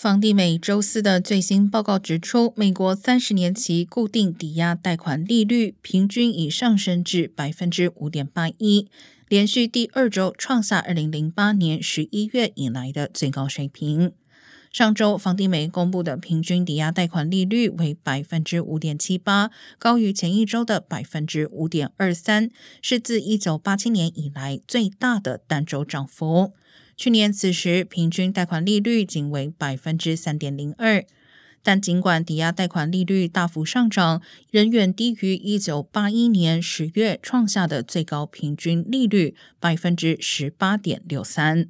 房地美周四的最新报告指出，美国三十年期固定抵押贷款利率平均已上升至百分之五点八一，连续第二周创下二零零八年十一月以来的最高水平。上周，房地美公布的平均抵押贷款利率为百分之五点七八，高于前一周的百分之五点二三，是自一九八七年以来最大的单周涨幅。去年此时，平均贷款利率仅为百分之三点零二，但尽管抵押贷款利率大幅上涨，仍远低于一九八一年十月创下的最高平均利率百分之十八点六三。